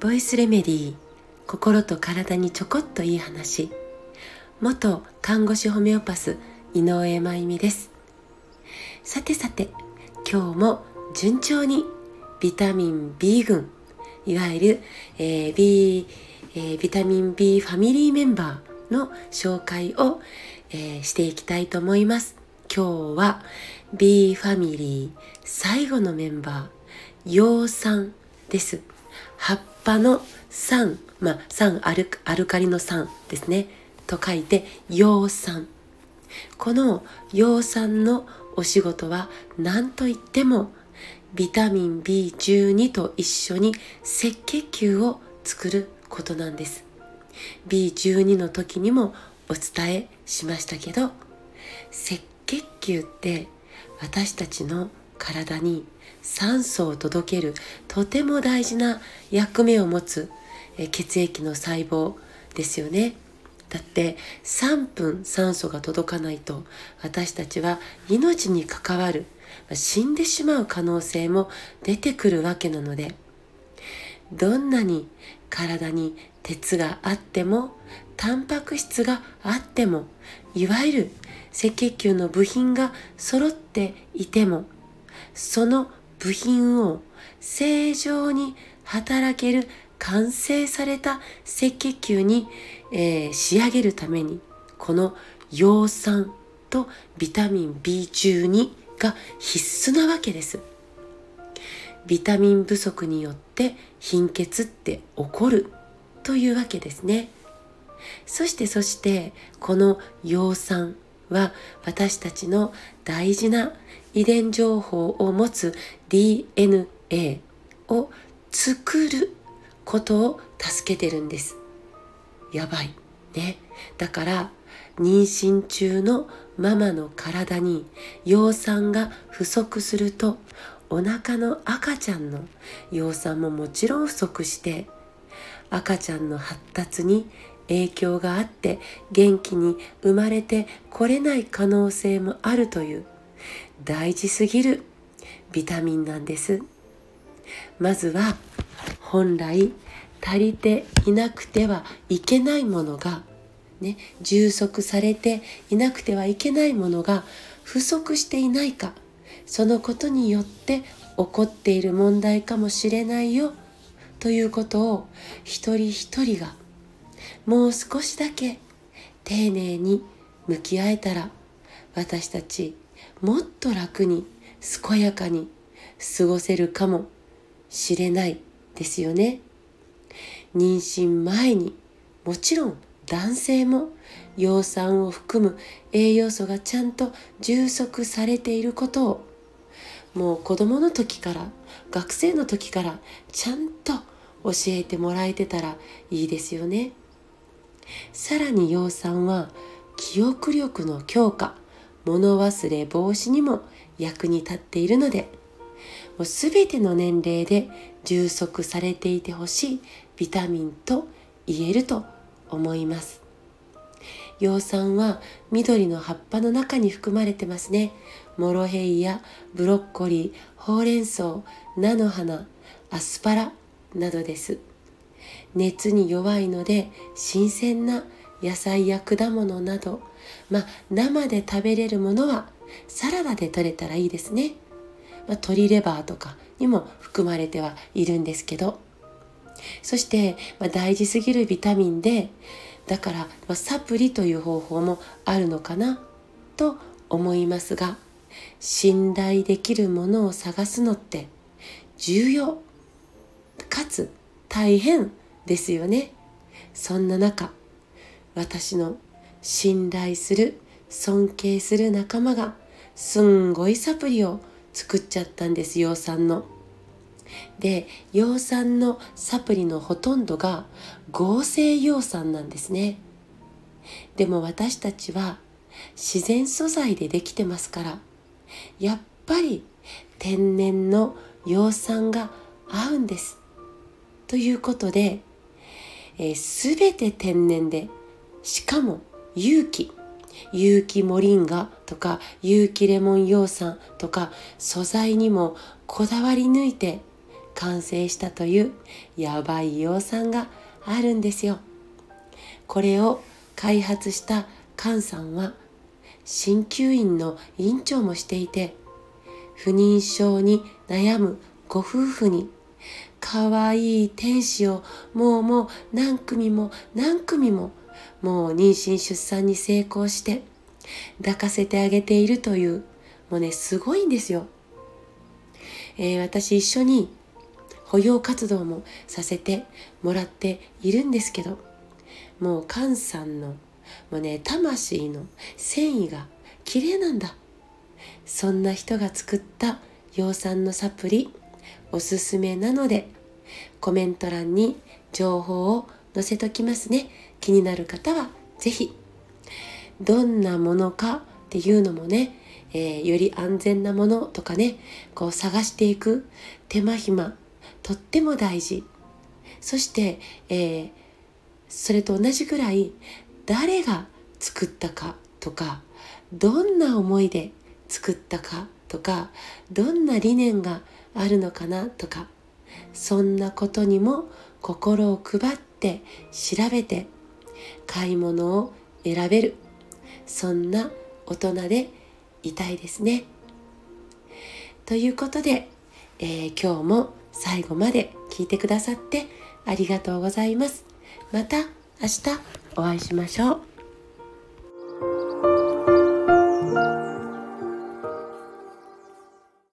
ボイスレメディー心と体にちょこっといい話。元看護師ホメオパス井上真由美です。さてさて今日も順調にビタミン B 群いわゆる、えー、B、えー、ビタミン B ファミリーメンバーの紹介を、えー、していきたいと思います。今日は B ファミリー最後のメンバー葉酸です。葉っぱの酸まあ酸アルアルカリの酸ですね。と書いて葉酸この葉酸のお仕事は何といってもビタミン B12 と一緒に赤血球を作ることなんです。B12 の時にもお伝えしましたけど赤球って私たちの体に酸素を届けるとても大事な役目を持つ血液の細胞ですよね。だって3分酸素が届かないと私たちは命に関わる死んでしまう可能性も出てくるわけなのでどんなに体に鉄があってもタンパク質があってもいわゆる赤血球の部品が揃っていてもその部品を正常に働ける完成された赤血球に、えー、仕上げるためにこの葉酸とビタミン B12 が必須なわけです。ビタミン不足によって貧血って起こるというわけですね。そしてそしてこの葉酸は私たちの大事な遺伝情報を持つ DNA を作ることを助けてるんです。やばい。ね。だから妊娠中のママの体に葉酸が不足するとお腹の赤ちゃんの葉酸ももちろん不足して赤ちゃんの発達に影響があって元気に生まれてこれない可能性もあるという大事すぎるビタミンなんです。まずは本来足りていなくてはいけないものがね充足されていなくてはいけないものが不足していないか。そのことによって起こっている問題かもしれないよということを一人一人がもう少しだけ丁寧に向き合えたら私たちもっと楽に健やかに過ごせるかもしれないですよね。妊娠前にもちろん男性も葉酸を含む栄養素がちゃんと充足されていることをもう子供の時から学生の時からちゃんと教えてもらえてたらいいですよね。さらに葉酸は記憶力の強化物忘れ防止にも役に立っているのでもう全ての年齢で充足されていてほしいビタミンと言えると思います葉酸は緑の葉っぱの中に含まれてますね。モロヘイヤブロッコリーほうれん草菜の花アスパラなどです。熱に弱いので新鮮な野菜や果物など、まあ、生で食べれるものはサラダで取れたらいいですね、まあ、鶏レバーとかにも含まれてはいるんですけど。そして、まあ、大事すぎるビタミンでだから、サプリという方法もあるのかなと思いますが信頼できるものを探すのって重要かつ大変ですよねそんな中私の信頼する尊敬する仲間がすんごいサプリを作っちゃったんです葉酸の。で葉酸のサプリのほとんどが合成葉酸なんですね。でも私たちは自然素材でできてますからやっぱり天然の葉酸が合うんです。ということで、えー、全て天然でしかも有機有機モリンガとか有機レモン葉酸とか素材にもこだわり抜いて完成したというやばい葉酸があるんですよ。これを開発した菅さんは鍼灸院の院長もしていて不妊症に悩むご夫婦に可愛い天使をもうもう何組も何組ももう妊娠出産に成功して抱かせてあげているというもうねすごいんですよ、えー、私一緒に保養活動もさせてもらっているんですけどもう菅さんのもうね魂の繊維が綺麗なんだ。そんな人が作った葉酸のサプリおすすめなのでコメント欄に情報を載せときますね。気になる方は是非どんなものかっていうのもね、えー、より安全なものとかねこう探していく手間暇とっても大事そして、えー、それと同じぐらい誰が作ったかとかどんな思いで作ったかとかどんな理念があるのかなとかそんなことにも心を配って調べて買い物を選べるそんな大人でいたいですね。ということで、えー、今日も最後まで聞いてくださってありがとうございます。また明日お会いしましょう。